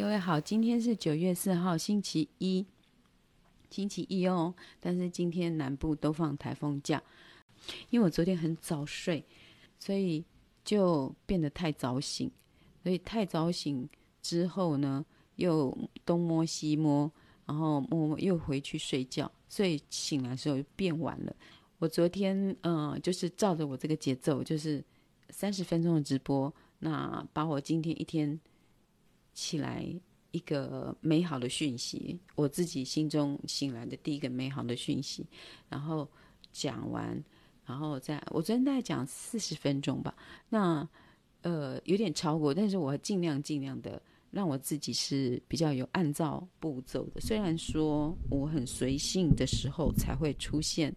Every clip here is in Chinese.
各位好，今天是九月四号，星期一，星期一哦。但是今天南部都放台风假，因为我昨天很早睡，所以就变得太早醒。所以太早醒之后呢，又东摸西摸，然后摸摸又回去睡觉，所以醒来的时候就变晚了。我昨天嗯、就是照着我这个节奏，就是三十分钟的直播，那把我今天一天。起来一个美好的讯息，我自己心中醒来的第一个美好的讯息，然后讲完，然后再我昨天大概讲四十分钟吧，那呃有点超过，但是我尽量尽量的让我自己是比较有按照步骤的，虽然说我很随性的时候才会出现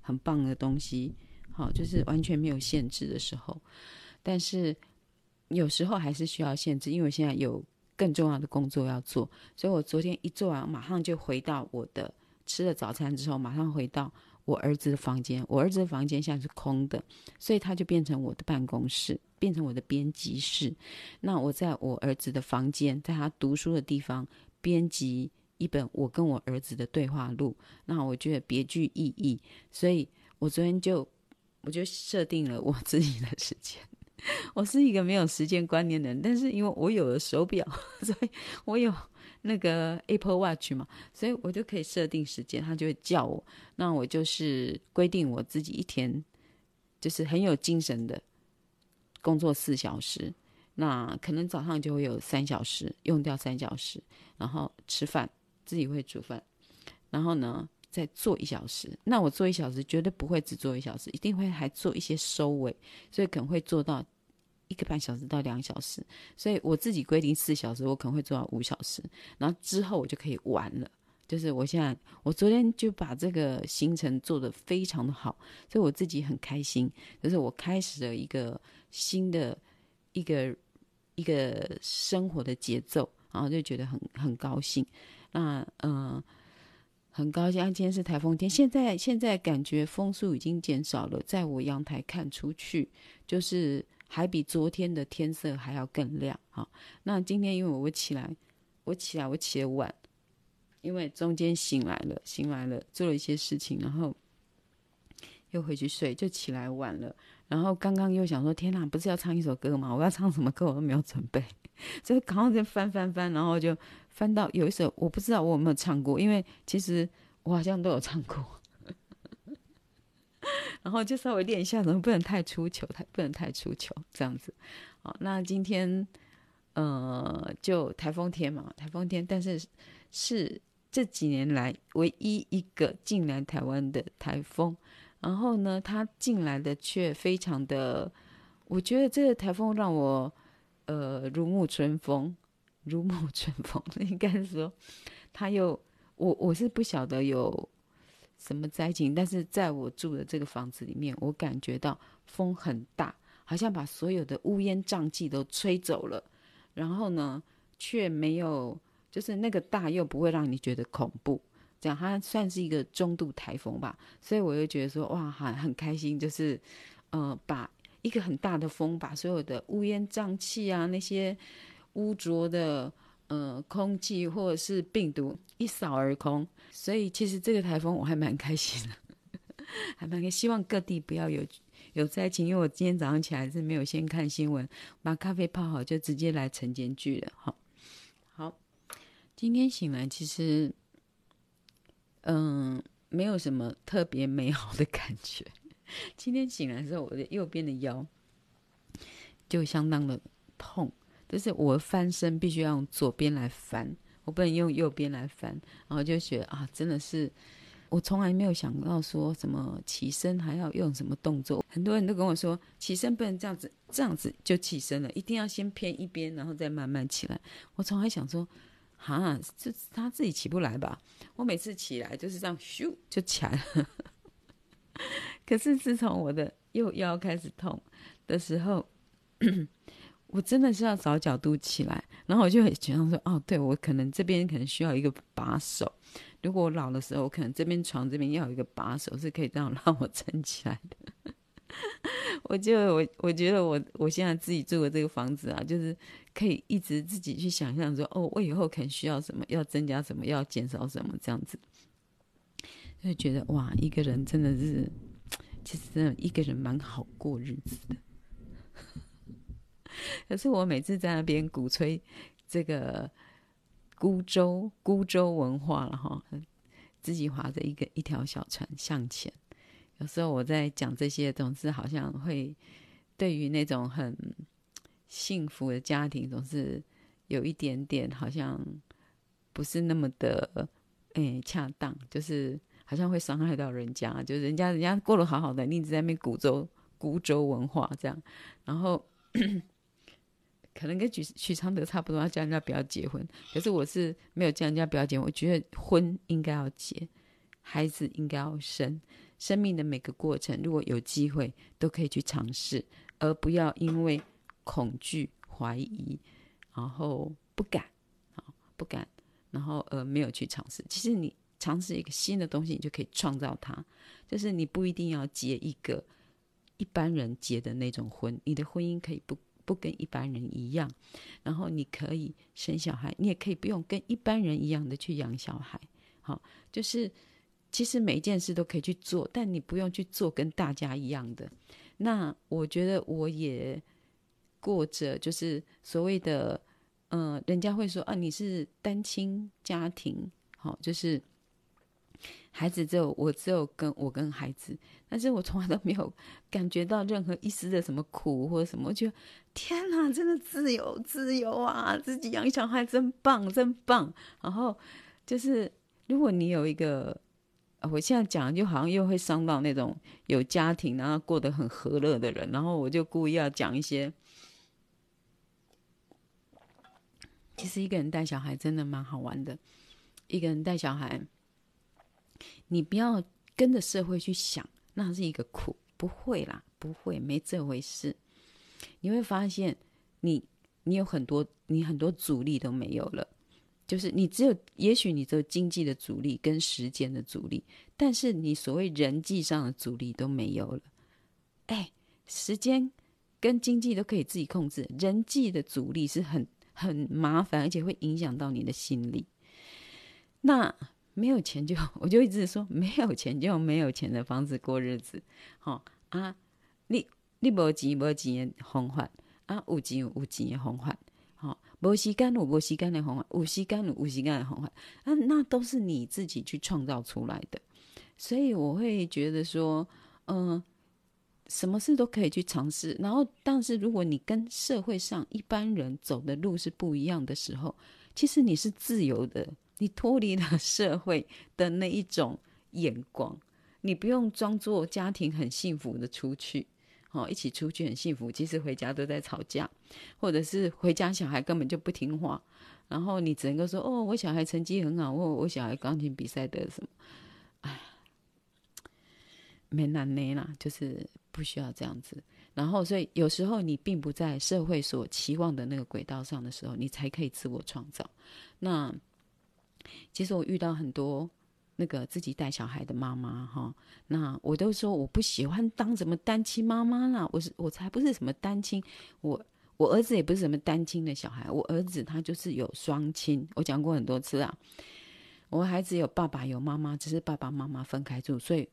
很棒的东西，好，就是完全没有限制的时候，但是有时候还是需要限制，因为我现在有。更重要的工作要做，所以我昨天一做完，马上就回到我的吃了早餐之后，马上回到我儿子的房间。我儿子的房间现在是空的，所以他就变成我的办公室，变成我的编辑室。那我在我儿子的房间，在他读书的地方编辑一本我跟我儿子的对话录，那我觉得别具意义，所以我昨天就我就设定了我自己的时间。我是一个没有时间观念的人，但是因为我有了手表，所以我有那个 Apple Watch 嘛，所以我就可以设定时间，他就会叫我。那我就是规定我自己一天就是很有精神的工作四小时，那可能早上就会有三小时用掉三小时，然后吃饭自己会煮饭，然后呢再做一小时。那我做一小时绝对不会只做一小时，一定会还做一些收尾，所以可能会做到。一个半小时到两小时，所以我自己规定四小时，我可能会做到五小时，然后之后我就可以玩了。就是我现在，我昨天就把这个行程做得非常的好，所以我自己很开心。就是我开始了一个新的一个一个生活的节奏，然后就觉得很很高兴。那嗯、很高兴。今天是台风天，现在现在感觉风速已经减少了，在我阳台看出去就是。还比昨天的天色还要更亮，好，那今天因为我起来，我起来我起得晚，因为中间醒来了，醒来了做了一些事情，然后又回去睡，就起来晚了。然后刚刚又想说，天哪，不是要唱一首歌吗？我要唱什么歌我都没有准备，所以刚刚在翻翻翻，然后就翻到有一首我不知道我有没有唱过，因为其实我好像都有唱过。然后就稍微练一下，怎么不能太出糗，太不能太出糗，这样子。好，那今天呃，就台风天嘛，台风天，但是是这几年来唯一一个进来台湾的台风。然后呢，它进来的却非常的，我觉得这个台风让我呃如沐春风，如沐春风，应该是说，他又我我是不晓得有。什么灾情？但是在我住的这个房子里面，我感觉到风很大，好像把所有的乌烟瘴气都吹走了。然后呢，却没有，就是那个大又不会让你觉得恐怖，这样它算是一个中度台风吧。所以我就觉得说，哇，很很开心，就是呃，把一个很大的风，把所有的乌烟瘴气啊，那些污浊的。呃，空气或者是病毒一扫而空，所以其实这个台风我还蛮开心的，还蛮。希望各地不要有有灾情，因为我今天早上起来是没有先看新闻，把咖啡泡好就直接来晨间剧了。好，好，今天醒来其实，嗯、没有什么特别美好的感觉。今天醒来之后，我的右边的腰就相当的痛。就是我翻身必须要用左边来翻，我不能用右边来翻。然后就觉得啊，真的是我从来没有想到说什么起身还要用什么动作。很多人都跟我说，起身不能这样子，这样子就起身了，一定要先偏一边，然后再慢慢起来。我从来想说，哈，这他自己起不来吧？我每次起来就是这样咻就起来了。可是自从我的右腰开始痛的时候，我真的是要找角度起来，然后我就很觉得说，哦，对，我可能这边可能需要一个把手。如果我老的时候，我可能这边床这边要有一个把手，是可以这样让我撑起来的。我就我我觉得我我现在自己住的这个房子啊，就是可以一直自己去想象说，哦，我以后可能需要什么，要增加什么，要减少什么，这样子，就觉得哇，一个人真的是，其实真的一个人蛮好过日子的。可是我每次在那边鼓吹这个孤舟孤舟文化了哈，自己划着一个一条小船向前。有时候我在讲这些，总是好像会对于那种很幸福的家庭，总是有一点点好像不是那么的诶恰当，就是好像会伤害到人家，就是人家人家过得好好的，你一直在那边鼓舟孤舟文化这样，然后可能跟许许常德差不多，要叫人家不要结婚，可是我是没有叫人家不要结婚，我觉得婚应该要结，孩子应该要生。生命的每个过程，如果有机会，都可以去尝试，而不要因为恐惧、怀疑，然后不敢，啊，不敢，然后而没有去尝试。其实你尝试一个新的东西，你就可以创造它。就是你不一定要结一个一般人结的那种婚，你的婚姻可以不不跟一般人一样，然后你可以生小孩，你也可以不用跟一般人一样的去养小孩。好，就是。其实每一件事都可以去做，但你不用去做跟大家一样的。那我觉得我也过着就是所谓的，嗯、人家会说啊，你是单亲家庭，好，就是孩子只有我只有跟我跟孩子，但是我从来都没有感觉到任何一丝的什么苦或者什么，我觉得天哪，真的自由自由啊，自己养小孩真棒真棒。然后就是如果你有一个。我现在讲就好像又会伤到那种有家庭然后过得很和乐的人，然后我就故意要讲一些。其实一个人带小孩真的蛮好玩的，一个人带小孩，你不要跟着社会去想，那是一个苦，不会啦，不会，没这回事。你会发现你，你有很多，你很多阻力都没有了。就是你只有，也许你只有经济的阻力跟时间的阻力，但是你所谓人际上的阻力都没有了。哎，时间跟经济都可以自己控制，人际的阻力是很很麻烦，而且会影响到你的心理。那没有钱就，我就一直说，没有钱就没有钱的方式过日子。好、哦、啊，你你没钱没钱的方法啊，有钱有钱的方法。无时间有无时间的方法，有时间有无时间的方法，那那都是你自己去创造出来的。所以我会觉得说，嗯、什么事都可以去尝试。然后，但是如果你跟社会上一般人走的路是不一样的时候，其实你是自由的，你脱离了 社会的那一种眼光，你不用装作家庭很幸福的出去。哦，一起出去很幸福，其实回家都在吵架，或者是回家小孩根本就不听话，然后你只能够说：“哦，我小孩成绩很好，我我小孩钢琴比赛得什么？”哎，没难呢啦，就是不需要这样子。然后，所以有时候你并不在社会所期望的那个轨道上的时候，你才可以自我创造。那其实我遇到很多。那个自己带小孩的妈妈哈，那我都说我不喜欢当什么单亲妈妈啦，我是我才不是什么单亲，我我儿子也不是什么单亲的小孩，我儿子他就是有双亲，我讲过很多次啊，我孩子有爸爸有妈妈，只是爸爸妈妈分开住，所以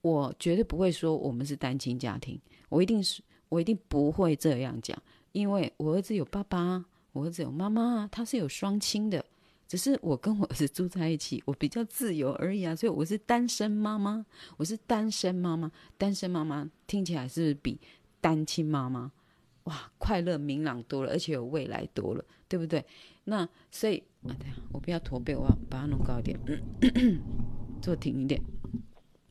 我绝对不会说我们是单亲家庭，我一定是我一定不会这样讲，因为我儿子有爸爸，我儿子有妈妈，他是有双亲的。只是我跟我儿子住在一起，我比较自由而已啊，所以我是单身妈妈，我是单身妈妈，单身妈妈听起来是比单亲妈妈哇快乐明朗多了，而且有未来多了，对不对？那所以啊，等下我不要驼背，我要把它弄高一点，坐挺一点。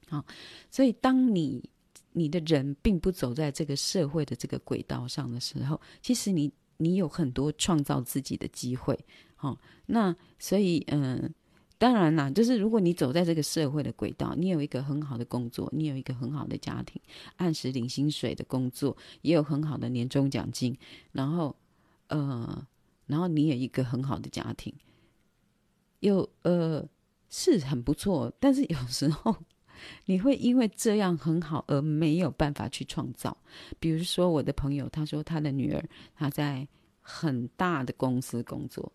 好，所以当你你的人并不走在这个社会的这个轨道上的时候，其实你你有很多创造自己的机会。哦，那所以，嗯，当然啦，就是如果你走在这个社会的轨道，你有一个很好的工作，你有一个很好的家庭，按时领薪水的工作，也有很好的年终奖金，然后，呃，然后你有一个很好的家庭，有呃是很不错，但是有时候你会因为这样很好而没有办法去创造。比如说，我的朋友他说他的女儿她在很大的公司工作，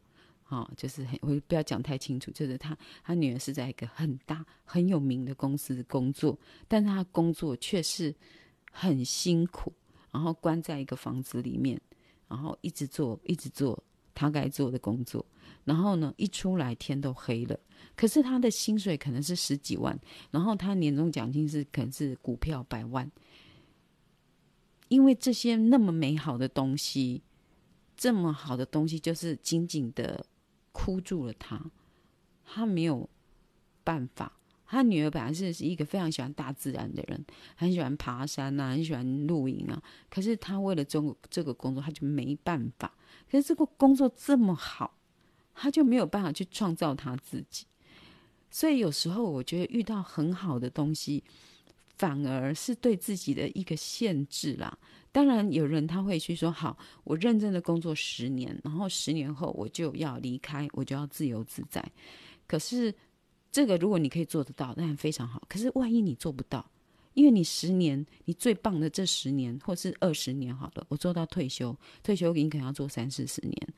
啊、哦，就是很我不要讲太清楚，就是他他女儿是在一个很大很有名的公司工作，但是他工作却是很辛苦，然后关在一个房子里面，然后一直做一直做他该做的工作，然后呢，一出来天都黑了。可是他的薪水可能是十几万，然后他年终奖金是可能是股票百万，因为这些那么美好的东西，这么好的东西就是紧紧的箍住了他，他没有办法。他女儿本来是一个非常喜欢大自然的人，很喜欢爬山啊，很喜欢露营啊。可是他为了这个这个工作，他就没办法。可是这个工作这么好，他就没有办法去创造他自己。所以有时候我觉得遇到很好的东西，反而是对自己的一个限制啦。当然有人他会去说：“好，我认真的工作十年，然后十年后我就要离开，我就要自由自在。”可是这个如果你可以做得到，当然非常好。可是万一你做不到，因为你十年，你最棒的这十年，或是二十年好了，我做到退休，退休你可能要做三四十年。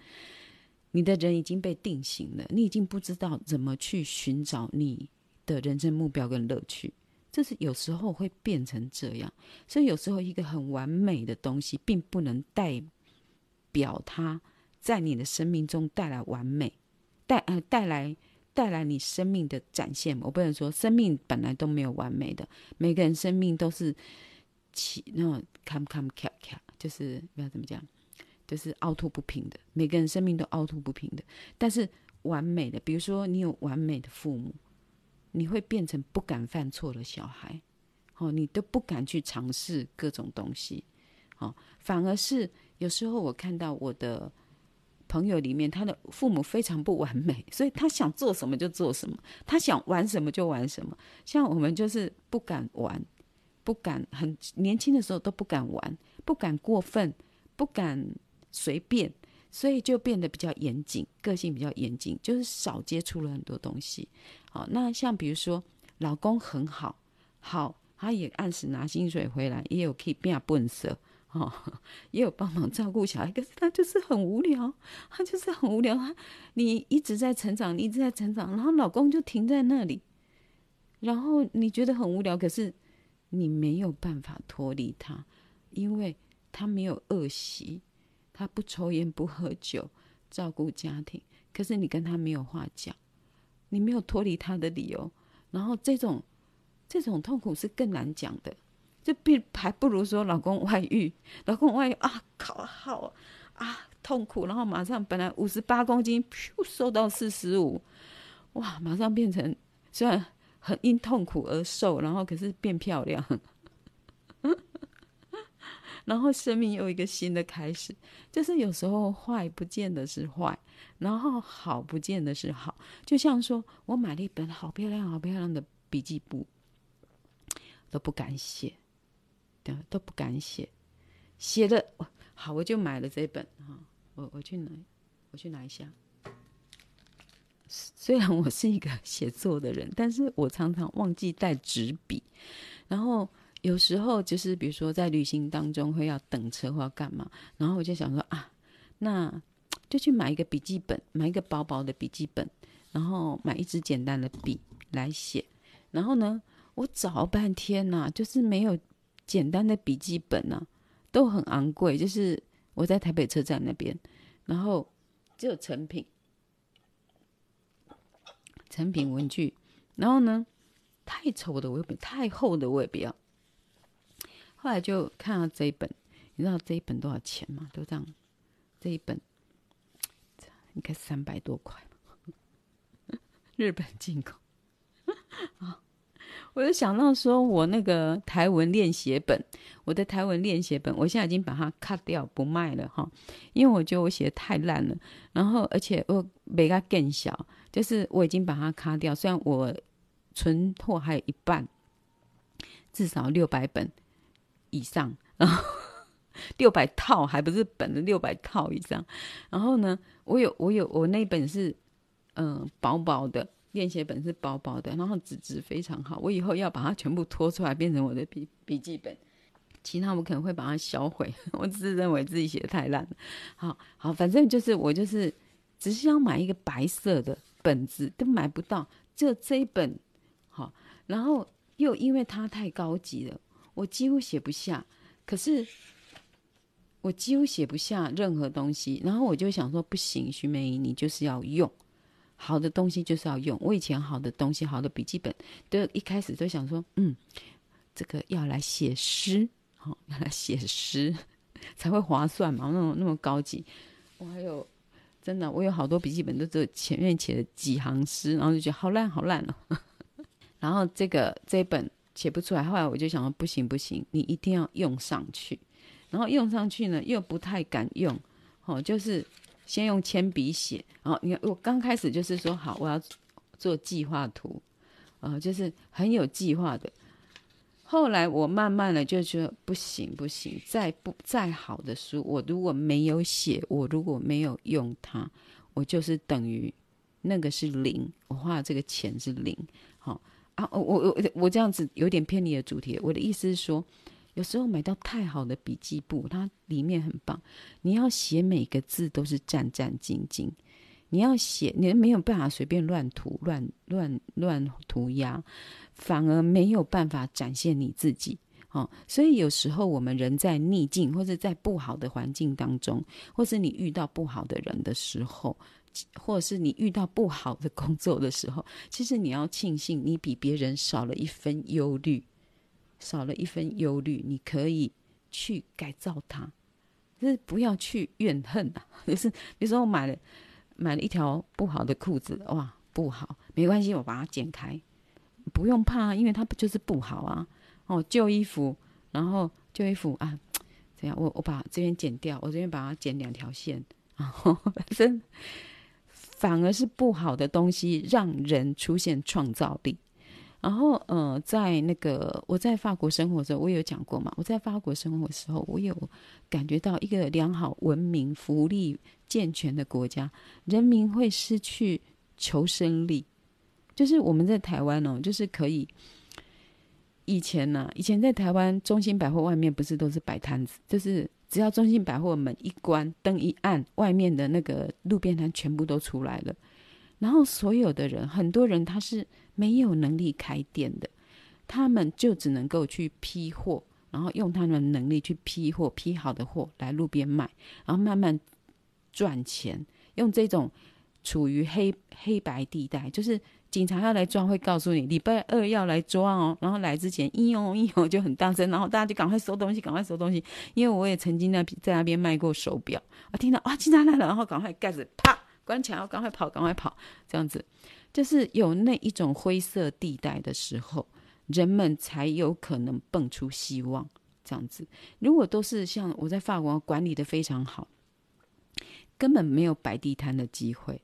你的人已经被定型了，你已经不知道怎么去寻找你的人生目标跟乐趣，这是有时候会变成这样。所以有时候一个很完美的东西，并不能代表它在你的生命中带来完美，带呃带来带来你生命的展现。我不能说生命本来都没有完美的，每个人生命都是起那种坎坎坷坷，就是不要怎么讲。就是凹凸不平的，每个人生命都凹凸不平的。但是完美的，比如说你有完美的父母，你会变成不敢犯错的小孩，哦，你都不敢去尝试各种东西，哦，反而是有时候我看到我的朋友里面，他的父母非常不完美，所以他想做什么就做什么，他想玩什么就玩什么。像我们就是不敢玩，不敢很年轻的时候都不敢玩，不敢过分，不敢。随便，所以就变得比较严谨，个性比较严谨，就是少接触了很多东西。好，那像比如说，老公很好，好，他也按时拿薪水回来，也有可以变笨色，哦，也有帮忙照顾小孩，可是他就是很无聊，他就是很无聊。他你一直在成长，你一直在成长，然后老公就停在那里，然后你觉得很无聊，可是你没有办法脱离他，因为他没有恶习。他不抽烟不喝酒，照顾家庭，可是你跟他没有话讲，你没有脱离他的理由，然后这种这种痛苦是更难讲的，这比还不如说老公外遇，老公外遇啊，考好啊痛苦，然后马上本来五十八公斤，噗瘦到四十五，哇，马上变成虽然很因痛苦而瘦，然后可是变漂亮。然后生命又一个新的开始，就是有时候坏不见得是坏，然后好不见得是好。就像说我买了一本好漂亮、好漂亮的笔记簿，都不敢写，对，都不敢写，写的好，我就买了这本哈，我我去拿，我去拿一下。虽然我是一个 写作的人，但是我常常忘记带纸笔，然后。有时候就是，比如说在旅行当中会要等车或要干嘛，然后我就想说啊，那就去买一个笔记本，买一个薄薄的笔记本，然后买一支简单的笔来写。然后呢，我找半天呐、就是没有简单的笔记本呐、都很昂贵。就是我在台北车站那边，然后只有成品，成品文具。然后呢，太丑的我也不，太厚的我也不要。后来就看到这一本，你知道这一本多少钱吗？都这样，这一本应该三百多块，日本进口。啊，我就想到说，我那个台文练习本，我的台文练习本，我现在已经把它 cut 掉不卖了哈，因为我觉得我写的太烂了。然后而且我比它更小，就是我已经把它擦掉，虽然我存货还有一半，至少六百本。以上，然后 六百套还不是本的六百套以上，然后呢，我有我有我那本是嗯、薄薄的，练写本是薄薄的，然后纸质非常好。我以后要把它全部拖出来，变成我的笔笔记本。其他我可能会把它销毁，我只是认为自己写的太烂了。好好，反正就是我就是只是要买一个白色的本子，都买不到，就这一本。好，然后又因为它太高级了，我几乎写不下。可是我几乎写不下任何东西，然后我就想说，不行，徐美宜，你就是要用好的东西，就是要用。我以前好的东西，好的笔记本，都一开始都想说，嗯，这个要来写诗。好，拿来写诗才会划算嘛，那种那么高级。我还有真的，我有好多笔记本都只有前面写了几行诗，然后就觉得好烂好烂哦。然后这个这本写不出来，后来我就想说不行不行，你一定要用上去。然后用上去呢，又不太敢用，哦，就是先用铅笔写。然后你看，我刚开始就是说好，我要做计划图，呃，就是很有计划的。后来我慢慢的就觉得不行不行，再不再好的书，我如果没有写，我如果没有用它，我就是等于那个是零，我花的这个钱是零。啊，我我我这样子有点偏离了主题。我的意思是说，有时候买到太好的笔记簿，它里面很棒，你要写每个字都是战战兢兢，你要写，你没有办法随便乱涂乱乱乱涂鸦。反而没有办法展现你自己，哦，所以有时候我们人在逆境，或者在不好的环境当中，或是你遇到不好的人的时候，或者是你遇到不好的工作的时候，其实你要庆幸你比别人少了一分忧虑，少了一分忧虑，你可以去改造它，就是不要去怨恨啊。就是比如说我买了买了一条不好的裤子，哇，不好，没关系，我把它剪开。不用怕，因为它不就是不好啊？哦，旧衣服，然后旧衣服啊，怎样我我把这边剪掉，我这边把它剪两条线，然后反正反而是不好的东西让人出现创造力。然后呃，在那个我在法国生活的时候，我有讲过嘛，我在法国生活的时候，我有感觉到一个良好、文明、福利健全的国家，人民会失去求生力。就是我们在台湾哦，就是可以以前呢、以前在台湾中心百货外面不是都是摆摊子，就是只要中心百货门一关，灯一按，外面的那个路边摊全部都出来了。然后所有的人，很多人他是没有能力开店的，他们就只能够去批货，然后用他们的能力去批货，批好的货来路边卖，然后慢慢赚钱，用这种处于黑黑白地带，就是。警察要来抓，会告诉你礼拜二要来抓哦。然后来之前，应用应用就很大声，然后大家就赶快收东西，赶快收东西。因为我也曾经在在那边卖过手表，我听到啊，警察来了，然后赶快盖子啪关起来，赶快跑，赶快跑，这样子就是有那一种灰色地带的时候，人们才有可能蹦出希望。这样子，如果都是像我在法国管理的非常好，根本没有摆地摊的机会。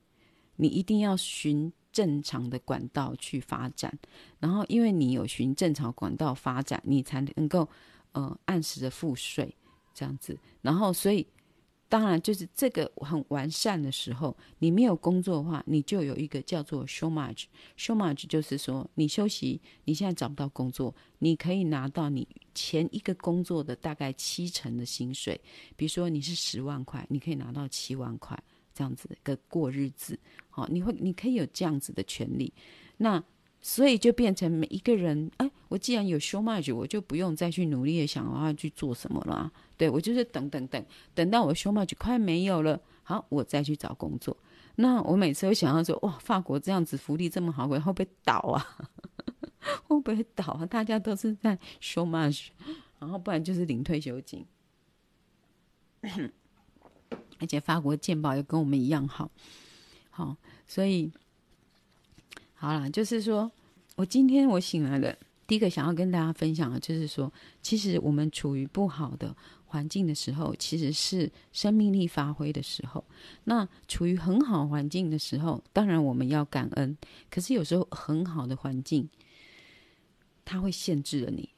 你一定要循。正常的管道去发展，然后因为你有循正常管道发展，你才能够呃按时的付税这样子。然后所以当然就是这个很完善的时候，你没有工作的话，你就有一个叫做 showmarge。showmarge 就是说你休息，你现在找不到工作，你可以拿到你前一个工作的大概七成的薪水。比如说你是十万块，你可以拿到七万块。这样子的过日子，好，你会你可以有这样子的权利，那所以就变成每一个人，哎，我既然有 chômage，我就不用再去努力的想要去做什么了，对，我就是等等等，等到我 chômage 快没有了，好，我再去找工作。那我每次都想要说，哇，法国这样子福利这么好，会不会倒啊？会不会倒啊？大家都是在 chômage，然后不然就是领退休金。而且法国鉴宝也跟我们一样好，好，所以好啦，就是说我今天我醒来了，第一个想要跟大家分享的，就是说，其实我们处于不好的环境的时候，其实是生命力发挥的时候。那处于很好环境的时候，当然我们要感恩。可是有时候很好的环境，它会限制了你，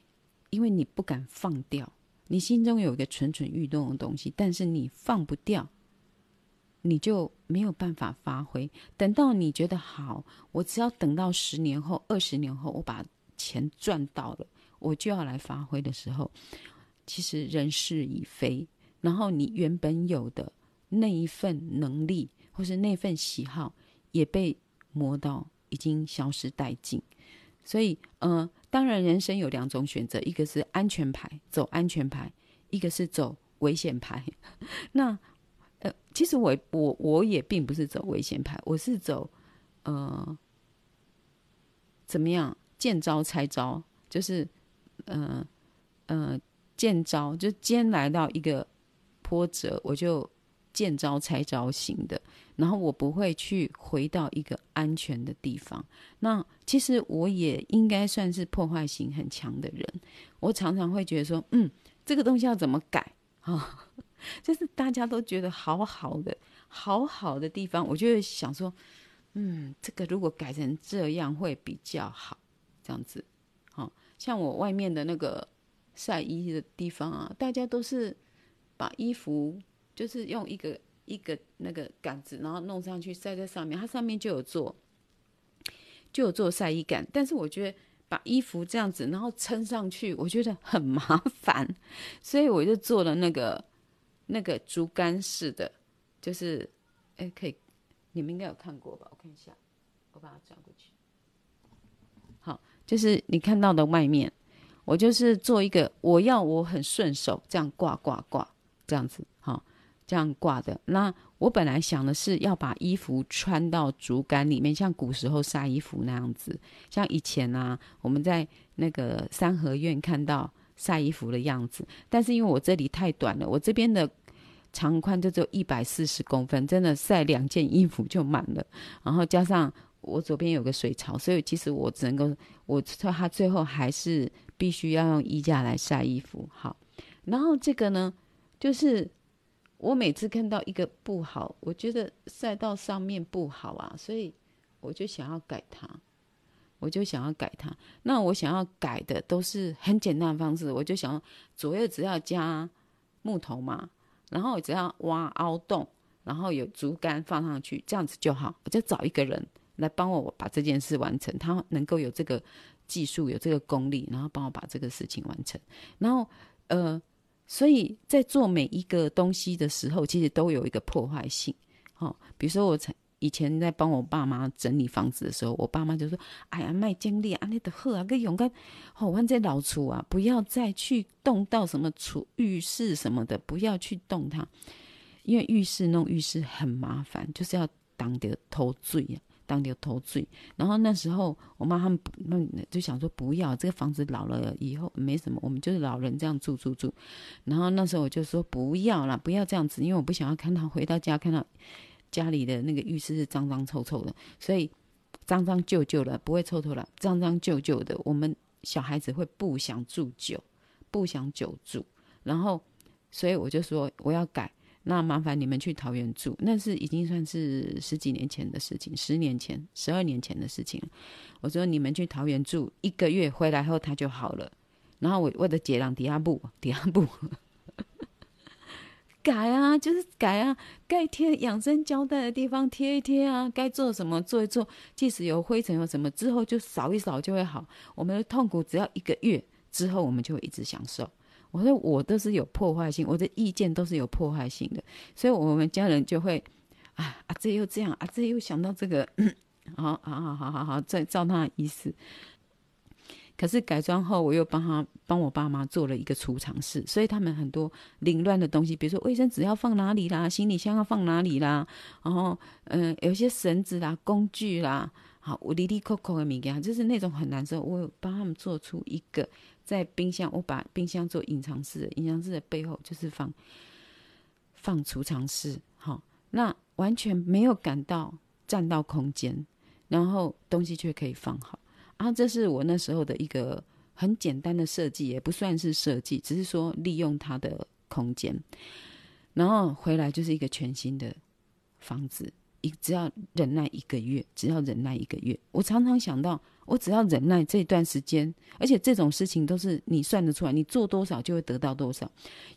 因为你不敢放掉。你心中有一个蠢蠢欲动的东西，但是你放不掉，你就没有办法发挥。等到你觉得好，我只要等到十年后、二十年后，我把钱赚到了，我就要来发挥的时候，其实人事已非，然后你原本有的那一份能力或是那份喜好，也被磨到已经消失殆尽。所以，嗯、呃，当然，人生有两种选择，一个是安全牌，走安全牌；一个是走危险牌。那呃，其实我我我也并不是走危险牌，我是走呃怎么样见招拆招，就是呃呃见招，就先来到一个波折，我就见招拆招型的，然后我不会去回到一个安全的地方。那其实我也应该算是破坏性很强的人，我常常会觉得说，嗯，这个东西要怎么改啊？就是大家都觉得好好的、好好的地方，我就会想说，嗯，这个如果改成这样会比较好，这样子。好像我外面的那个晒衣的地方啊，大家都是把衣服就是用一个一个那个杆子，然后弄上去晒在上面，它上面就有做就有做晒衣杆，但是我觉得把衣服这样子然后撑上去，我觉得很麻烦，所以我就做了那个。那个竹竿式的，就是，哎，可以，你们应该有看过吧？我看一下，我把它转过去。好，就是你看到的外面，我就是做一个，我要我很顺手这样挂挂挂，这样子，好，这样挂的。那我本来想的是要把衣服穿到竹竿里面，像古时候晒衣服那样子，像以前啊，我们在那个三合院看到晒衣服的样子。但是因为我这里太短了，我这边的。长宽就只有一百四十公分，真的晒两件衣服就满了。然后加上我左边有个水槽，所以其实我只能够，我说他最后还是必须要用衣架来晒衣服。好，然后这个呢，就是我每次看到一个不好，我觉得赛道上面不好啊，所以我就想要改它，我就想要改它。那我想要改的都是很简单的方式，我就想左右只要加木头嘛。然后只要挖凹洞，然后有竹竿放上去，这样子就好。我就找一个人来帮我把这件事完成，他能够有这个技术，有这个功力，然后帮我把这个事情完成。然后，呃，所以在做每一个东西的时候，其实都有一个破坏性。哦，比如说我曾。以前在帮我爸妈整理房子的时候，我爸妈就说：“哎呀，卖精力啊，那的喝啊，跟勇敢，好玩在老厨啊，不要再去动到什么厨浴室什么的，不要去动它，因为浴室弄浴室很麻烦，就是要挡得偷醉啊，当掉偷醉。然后那时候我妈他们那就想说，不要这个房子老了以后没什么，我们就是老人这样住住住。然后那时候我就说不要啦，不要这样子，因为我不想要看到回到家看到。”家里的那个浴室是脏脏臭臭的，所以脏脏旧旧的不会臭臭了，脏脏旧旧的，我们小孩子会不想住久，不想久住。然后，所以我就说我要改，那麻烦你们去桃园住。那是已经算是十几年前的事情，十年前、十二年前的事情。我说你们去桃园住一个月，回来后他就好了。然后我我的姐让底下布底下布。改啊，就是改啊，该贴养生胶带的地方贴一贴啊，该做什么做一做，即使有灰尘有什么，之后就扫一扫就会好。我们的痛苦只要一个月之后，我们就会一直享受。我说我都是有破坏性，我的意见都是有破坏性的，所以我们家人就会啊啊，这又这样啊，这又想到这个，好好好好好好，再照他的意思。可是改装后，我又帮他帮我爸妈做了一个储藏室，所以他们很多凌乱的东西，比如说卫生纸要放哪里啦，行李箱要放哪里啦，然后嗯，有些绳子啦、工具啦，好，我哩哩扣扣的米给他，就是那种很难受。我有帮他们做出一个在冰箱，我把冰箱做隐藏式的，隐藏式的背后就是放放储藏室，好，那完全没有感到占到空间，然后东西却可以放好。啊、这是我那时候的一个很简单的设计，也不算是设计，只是说利用它的空间。然后回来就是一个全新的房子，一只要忍耐一个月，只要忍耐一个月。我常常想到，我只要忍耐这段时间，而且这种事情都是你算得出来，你做多少就会得到多少，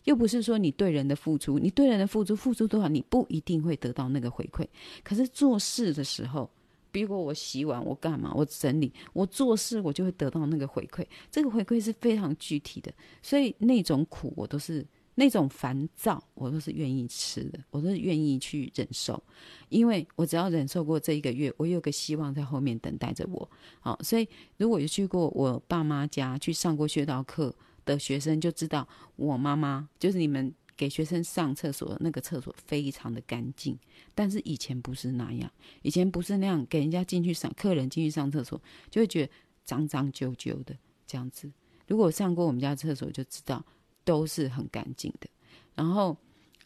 又不是说你对人的付出，你对人的付出付出多少，你不一定会得到那个回馈。可是做事的时候，比如我洗碗，我干嘛，我整理，我做事，我就会得到那个回馈。这个回馈是非常具体的，所以那种苦我都是。那种烦躁，我都是愿意吃的，我都是愿意去忍受，因为我只要忍受过这一个月，我有个希望在后面等待着我。好，所以如果有去过我爸妈家去上过穴道课的学生，就知道我妈妈就是你们给学生上厕所的那个厕所非常的干净，但是以前不是那样，以前不是那样，给人家进去上，客人进去上厕所就会觉得脏脏旧旧的这样子。如果上过我们家厕所，就知道。都是很干净的，然后，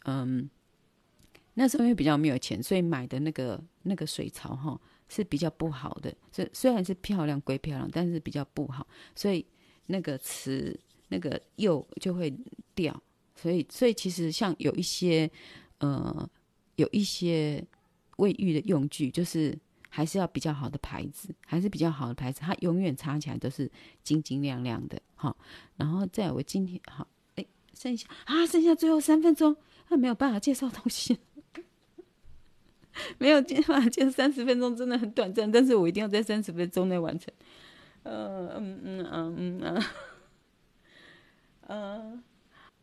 嗯，那时候因为比较没有钱，所以买的那个那个水槽哈是比较不好的，虽虽然是漂亮归漂亮，但是比较不好，所以那个瓷那个釉就会掉，所以所以其实像有一些呃有一些卫浴的用具，就是还是要比较好的牌子，还是比较好的牌子，它永远擦起来都是晶晶亮亮的哈。然后在我今天好。剩下啊，剩下最后三分钟，他没有办法介绍东西，没有办法介绍三十分钟真的很短暂，但是我一定要在三十分钟内完成。嗯嗯嗯嗯嗯嗯，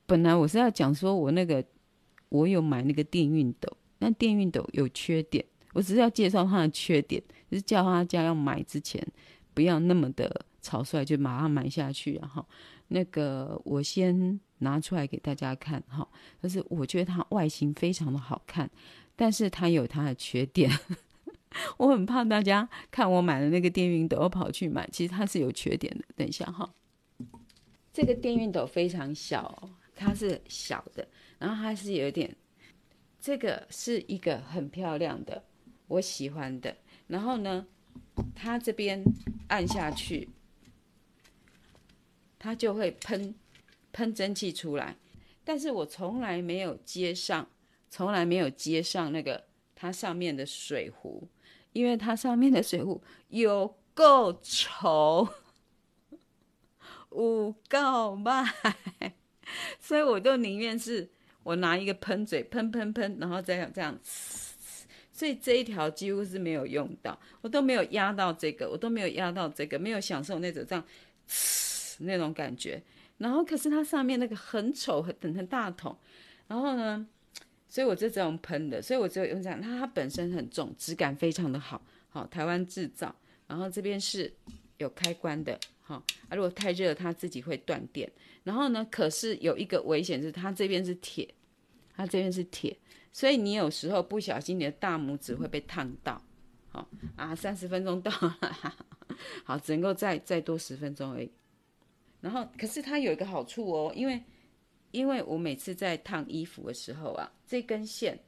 本来我是要讲说我那个我有买那个电熨斗，但电熨斗有缺点，我只是要介绍它的缺点，就是叫大家要买之前不要那么的草率，就马上买下去，然后那个我先。拿出来给大家看哈，但是我觉得它外形非常的好看，但是它有它的缺点，我很怕大家看我买的那个电熨斗跑去买，其实它是有缺点的。等一下哈，这个电熨斗非常小，它是小的，然后它是有点，这个是一个很漂亮的，我喜欢的。然后呢，它这边按下去，它就会喷。喷蒸汽出来，但是我从来没有接上，从来没有接上那个它上面的水壶，因为它上面的水壶有够稠，有够慢，所以我就宁愿是我拿一个喷嘴喷喷喷，然后再这样，所以这一条几乎是没有用到，我都没有压到这个，我都没有压到这个，没有享受那种这样那种感觉。然后，可是它上面那个很丑，很很大桶。然后呢，所以我就这种喷的，所以我只有用这样。它它本身很重，质感非常的好，好台湾制造。然后这边是有开关的，好啊，如果太热，它自己会断电。然后呢，可是有一个危险是，它这边是铁，它这边是铁，所以你有时候不小心，你的大拇指会被烫到。好啊，三十分钟到了，好，只能够再再多十分钟而已。然后，可是它有一个好处哦，因为，因为我每次在烫衣服的时候啊，这根线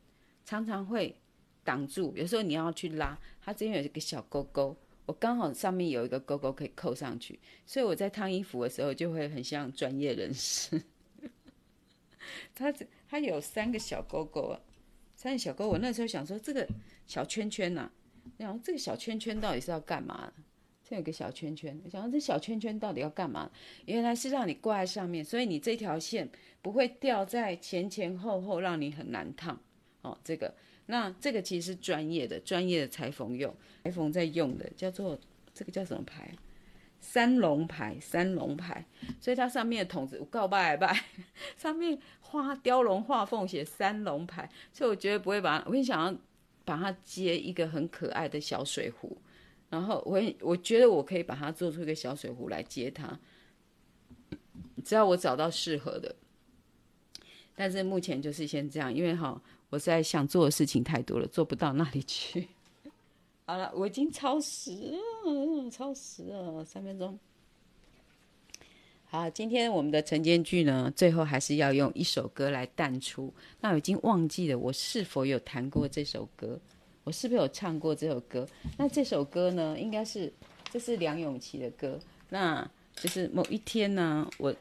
常常会挡住，有时候你要去拉，它这边有一个小钩钩，我刚好上面有一个钩钩可以扣上去，所以我在烫衣服的时候就会很像专业人士。它这它有三个小钩钩啊，三个小钩，我那时候想说这个小圈圈呐、啊，然后这个小圈圈到底是要干嘛？这有个小圈圈，我想说这小圈圈到底要干嘛？原来是让你挂在上面，所以你这条线不会掉在前前后后，让你很难烫。哦，这个，那这个其实是专业的，专业的裁缝用，裁缝在用的，叫做这个叫什么牌？三龙牌，三龙牌。所以它上面的筒子，我告白拜，上面画雕龙画凤，写三龙牌。所以我绝对不会把它，我很想要把它接一个很可爱的小水壶。然后我我觉得我可以把它做出一个小水壶来接它，只要我找到适合的。但是目前就是先这样，因为哈，我在想做的事情太多了，做不到那里去。好了，我已经超时了，超时了，三分钟。好，今天我们的晨间剧呢，最后还是要用一首歌来淡出。那我已经忘记了我是否有弹过这首歌。我是不是有唱过这首歌？那这首歌呢，应该是这是梁咏琪的歌。那就是某一天呢，我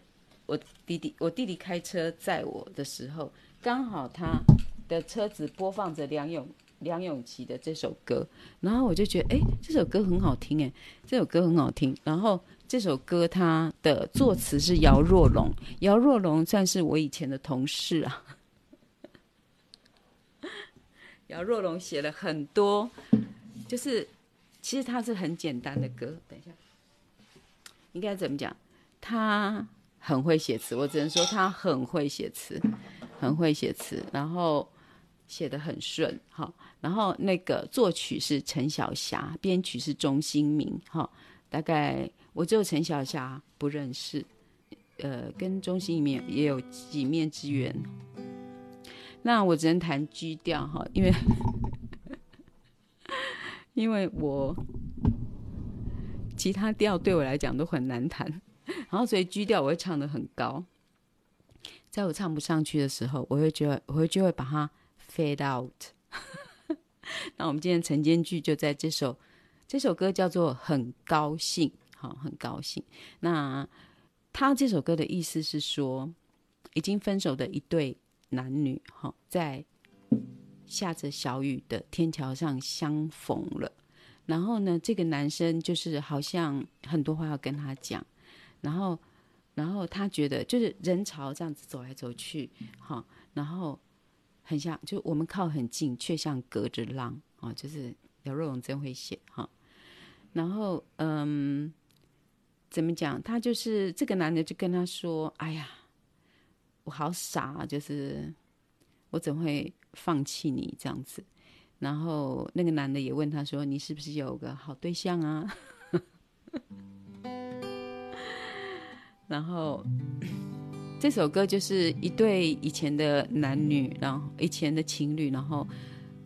我弟弟我弟弟开车载我的时候，刚好他的车子播放着梁咏梁咏琪的这首歌，然后我就觉得，哎，这首歌很好听，哎，这首歌很好听。然后这首歌它的作词是姚若龙，姚若龙算是我以前的同事啊。姚若龙写了很多，就是其实他是很简单的歌。等一下，应该怎么讲？他很会写词，我只能说他很会写词，很会写词，然后写得很顺，哈。然后那个作曲是陈小霞，编曲是钟兴民，哈。大概我只有陈小霞不认识，呃，跟钟兴民也有几面之缘。那我只能弹 G 调哈，因为 因为我其他调对我来讲都很难弹，然后所以 G 调我会唱的很高，在我唱不上去的时候，我会觉得我会就会把它 fade out。那我们今天晨间剧就在这首这首歌叫做《很高兴》，好，很高兴。那他这首歌的意思是说，已经分手的一对。男女哈，在下着小雨的天桥上相逢了，然后呢，这个男生就是好像很多话要跟他讲，然后，然后他觉得就是人潮这样子走来走去，哈，然后很像就我们靠很近，却像隔着浪啊，就是姚若龙真会写哈，然后嗯，怎么讲？他就是这个男的就跟他说：“哎呀。”我好傻啊，就是我怎会放弃你这样子？然后那个男的也问他说：“你是不是有个好对象啊？” 然后这首歌就是一对以前的男女，然后以前的情侣，然后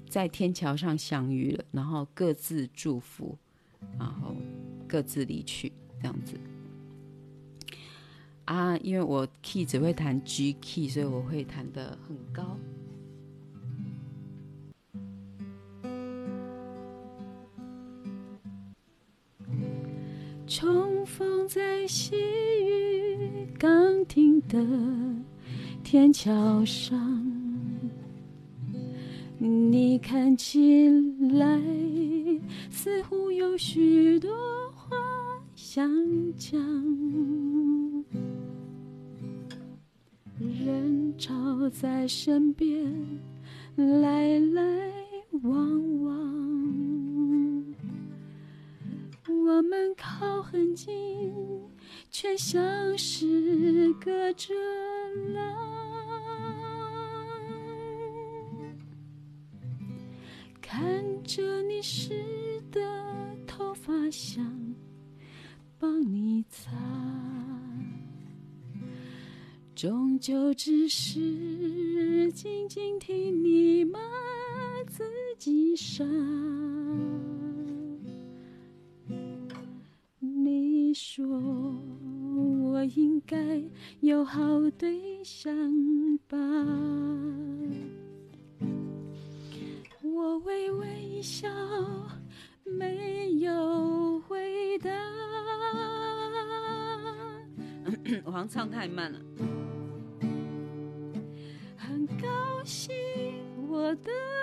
在天桥上相遇了，然后各自祝福，然后各自离去，这样子。啊，因为我 key 只会弹 G key，所以我会弹得很高。重逢在细雨刚停的天桥上，你看起来似乎有许在身边来来往往，我们靠很近，却像是隔着浪。看着你湿的头发，想帮你擦。终究只是静静听你骂自己傻。你说我应该有好对象吧？我微微一笑，没有回答。我好像唱太慢了。我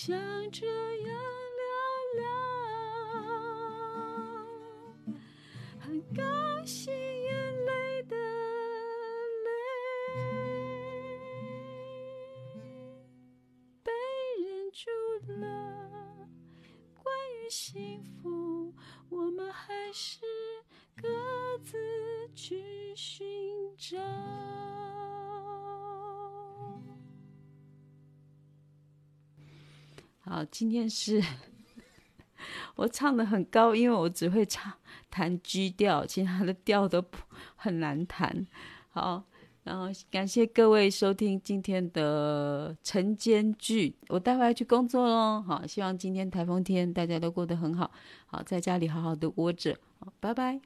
像这样聊聊。很高兴，眼泪的泪被忍住了。关于幸福，我们还是好，今天是我唱的很高，因为我只会唱弹 G 调，其他的调都很难弹。好，然后感谢各位收听今天的晨间剧，我待会要去工作喽。好，希望今天台风天大家都过得很好，好，在家里好好的窝着。好，拜拜。